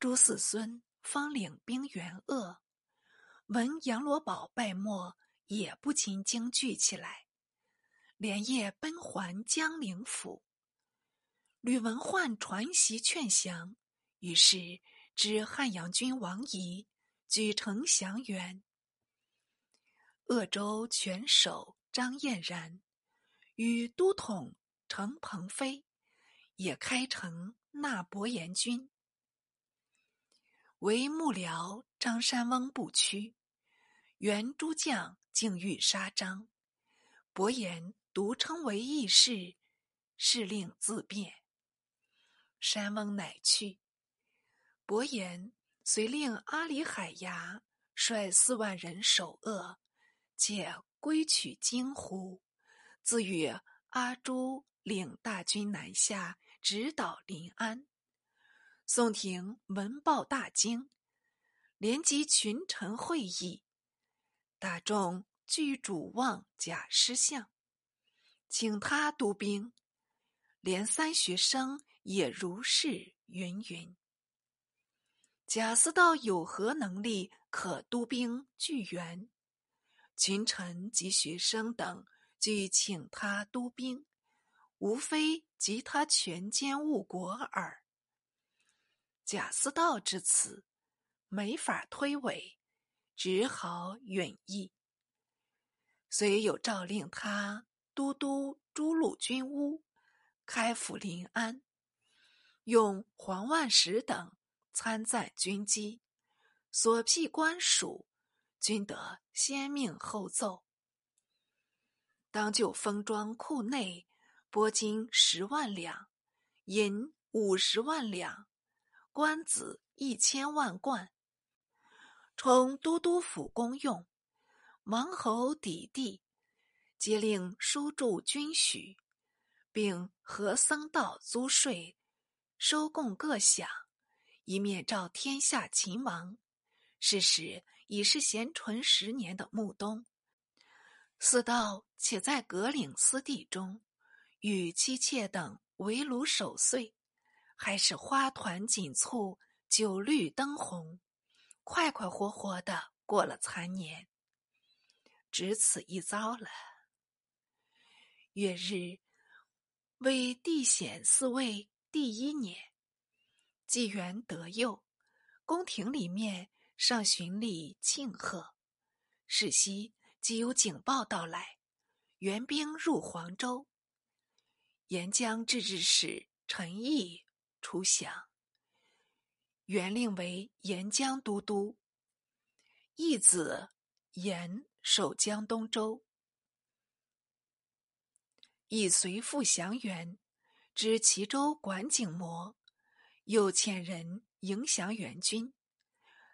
朱四孙方领兵援鄂，闻杨罗宝败没，也不禁惊惧起来，连夜奔还江陵府。吕文焕传檄劝降，于是知汉阳君王仪举城降元。鄂州全守张彦然与都统程鹏飞也开城纳伯颜军。为幕僚张山翁不屈，原诸将竟欲杀张，伯颜独称为义士，是令自便。山翁乃去。伯颜遂令阿里海牙率四万人守鄂，且归取荆湖，自与阿朱领大军南下，直捣临安。宋廷闻报大惊，连集群臣会议，大众聚主望贾师相，请他督兵。连三学生也如是云云。贾似道有何能力可督兵聚援？群臣及学生等俱请他督兵，无非及他权奸误国耳。贾似道之词，没法推诿，只好允意。遂有诏令他都督诸路军务，开府临安，用黄万石等参赞军机，所辟官署，均得先命后奏。当就封庄库内拨金十万两，银五十万两。官子一千万贯，充都督府公用。王侯抵地，皆令书注军许，并和僧道租税，收贡各饷，一面召天下秦王。是时已是咸淳十年的暮冬，四道且在葛岭私地中，与妻妾等围炉守岁。还是花团锦簇，酒绿灯红，快快活活的过了残年。只此一遭了。月日为帝显四位第一年，纪元得佑，宫廷里面上巡礼庆贺。是夕即有警报到来，援兵入黄州。沿江制置使陈毅。出降，原令为沿江都督。义子严守江东州，以随父降元，知齐州管景模，又遣人迎降元军。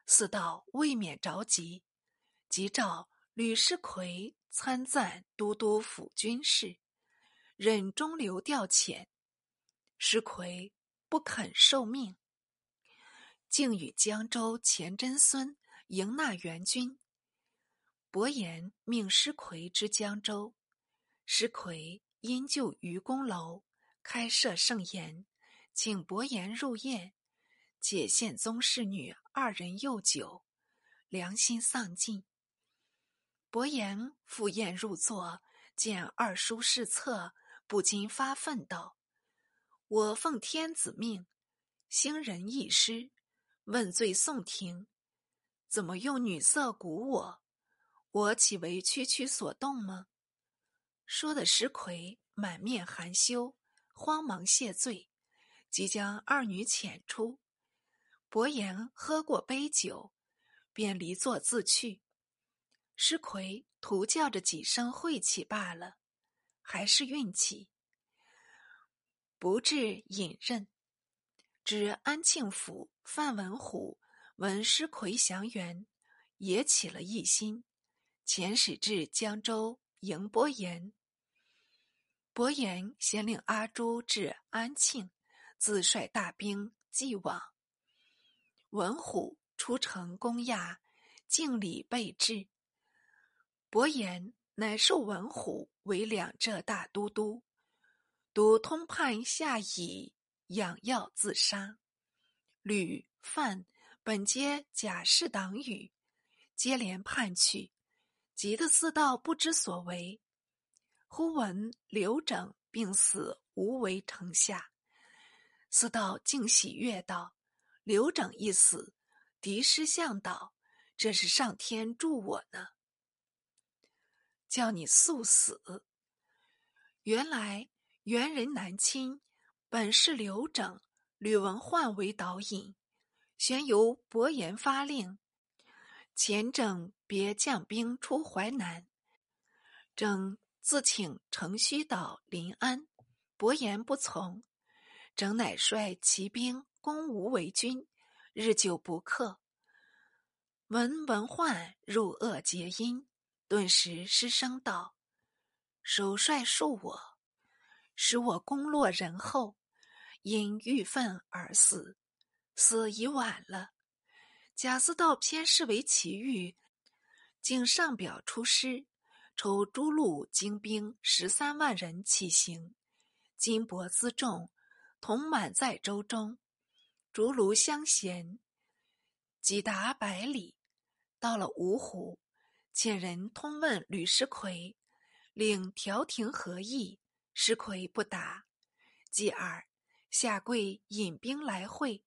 四道未免着急，即召吕师奎参赞都督府军事，任中流调遣。师奎。不肯受命，竟与江州钱真孙迎纳援军。伯颜命师奎之江州，师奎因就愚公楼，开设盛宴，请伯颜入宴，且献宗室女二人幼酒，良心丧尽。伯颜赴宴入座，见二叔侍侧，不禁发愤道。我奉天子命，兴仁义师，问罪宋廷，怎么用女色蛊我？我岂为区区所动吗？说的石奎满面含羞，慌忙谢罪，即将二女遣出。伯颜喝过杯酒，便离座自去。石奎徒叫着几声晦气罢了，还是运气。不至隐任，知安庆府范文虎闻师魁降元，也起了异心，遣使至江州迎伯颜。伯颜先令阿朱至安庆，自率大兵继往。文虎出城攻亚，敬礼备至。伯颜乃授文虎为两浙大都督。独通判下以养药自杀，屡范本皆贾氏党羽，接连叛去，急得四道不知所为。忽闻刘整病死，无为城下，四道竟喜悦道：“刘整一死，敌师向导，这是上天助我呢。”叫你速死！原来元人南侵，本是刘整、吕文焕为导引，旋由伯颜发令，前整别将兵出淮南。整自请乘虚岛临安，伯颜不从，整乃率骑兵攻吴为军，日久不克。闻文焕入恶结阴。顿时失声道：“首帅恕我，使我功落人后，因郁愤而死。死已晚了。贾似道偏视为奇遇，竟上表出师，抽诸路精兵十三万人起行，金帛辎重，同满在舟中，竹庐相衔，几达百里，到了芜湖。”遣人通问吕师奎，令调停何意？石奎不答。继而下跪引兵来会，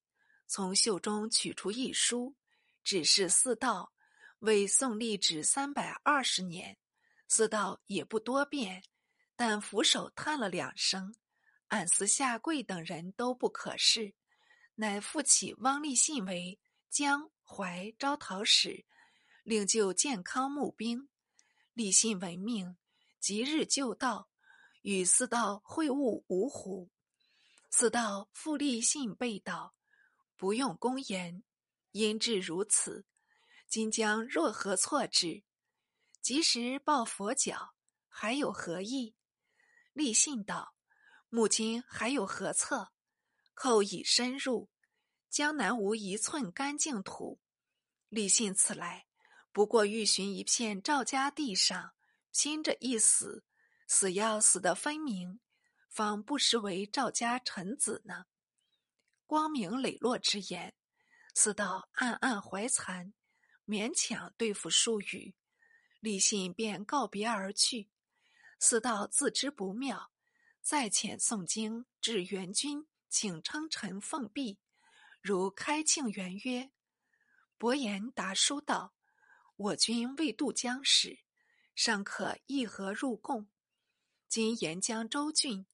从袖中取出一书，指示四道为宋立止三百二十年。四道也不多辩，但俯首叹了两声，暗思下跪等人都不可视，乃复起汪立信为江淮招讨使。令就健康募兵，立信闻命，即日就到，与四道会晤芜湖。四道复立信备道：“不用公言，因至如此，今将若何错之？及时抱佛脚，还有何意？”立信道：“母亲还有何策？寇已深入，江南无一寸干净土。立信此来。”不过欲寻一片赵家地上，拼着一死，死要死得分明，方不失为赵家臣子呢。光明磊落之言，四道暗暗怀惭，勉强对付数语，李信便告别而去。四道自知不妙，再遣宋京至元军，请称臣奉璧，如开庆元曰：“伯言答书道。”我军未渡江时，尚可议和入贡。今沿江州郡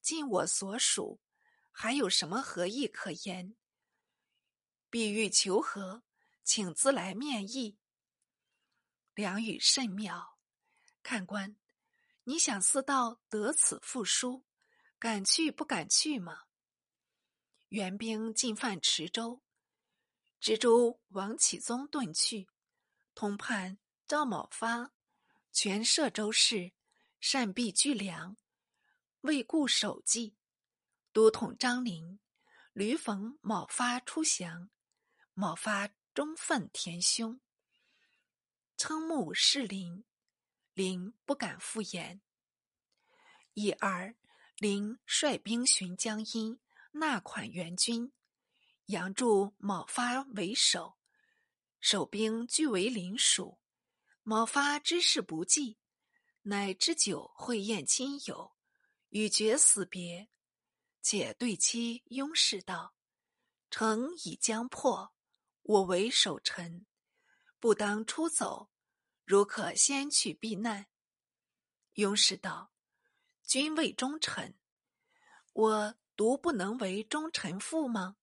尽我所属，还有什么和议可言？必欲求和，请自来面议。良语甚妙，看官，你想四道得此复书，敢去不敢去吗？援兵进犯池州，知州王启宗遁去。通判赵某发，全摄州事，善避巨粮，未固守纪。都统张陵，屡逢某发出降，某发忠愤填胸，称目是林，林不敢复言。已而林率兵寻江阴，纳款援军，杨助某发为首。守兵俱为林属，某发之事不济，乃知酒会宴亲友，与绝死别。且对妻拥氏道：“城已将破，我为守臣，不当出走，如可先去避难。”拥氏道：“君为忠臣，我独不能为忠臣妇吗？”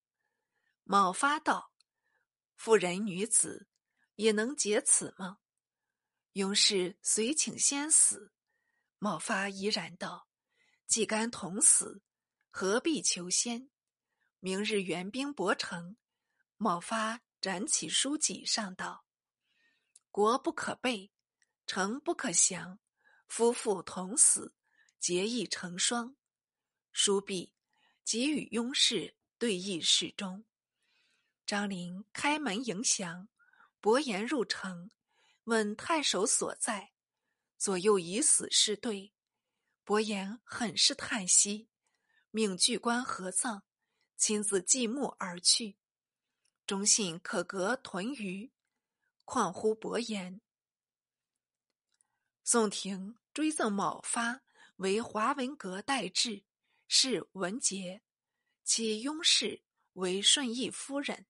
某发道。妇人女子也能解此吗？勇士遂请先死。茂发怡然道：“既甘同死，何必求先？明日援兵博城。”茂发展起书籍上道：“国不可背，城不可降。夫妇同死，结义成双。”书毕，即与雍氏对弈示众。张陵开门迎降，伯颜入城，问太守所在，左右以死是对。伯颜很是叹息，命巨官合葬，亲自祭墓而去。忠信可革屯余，况乎伯颜？宋廷追赠卯发为华文阁待制，是文节，其拥事为顺义夫人。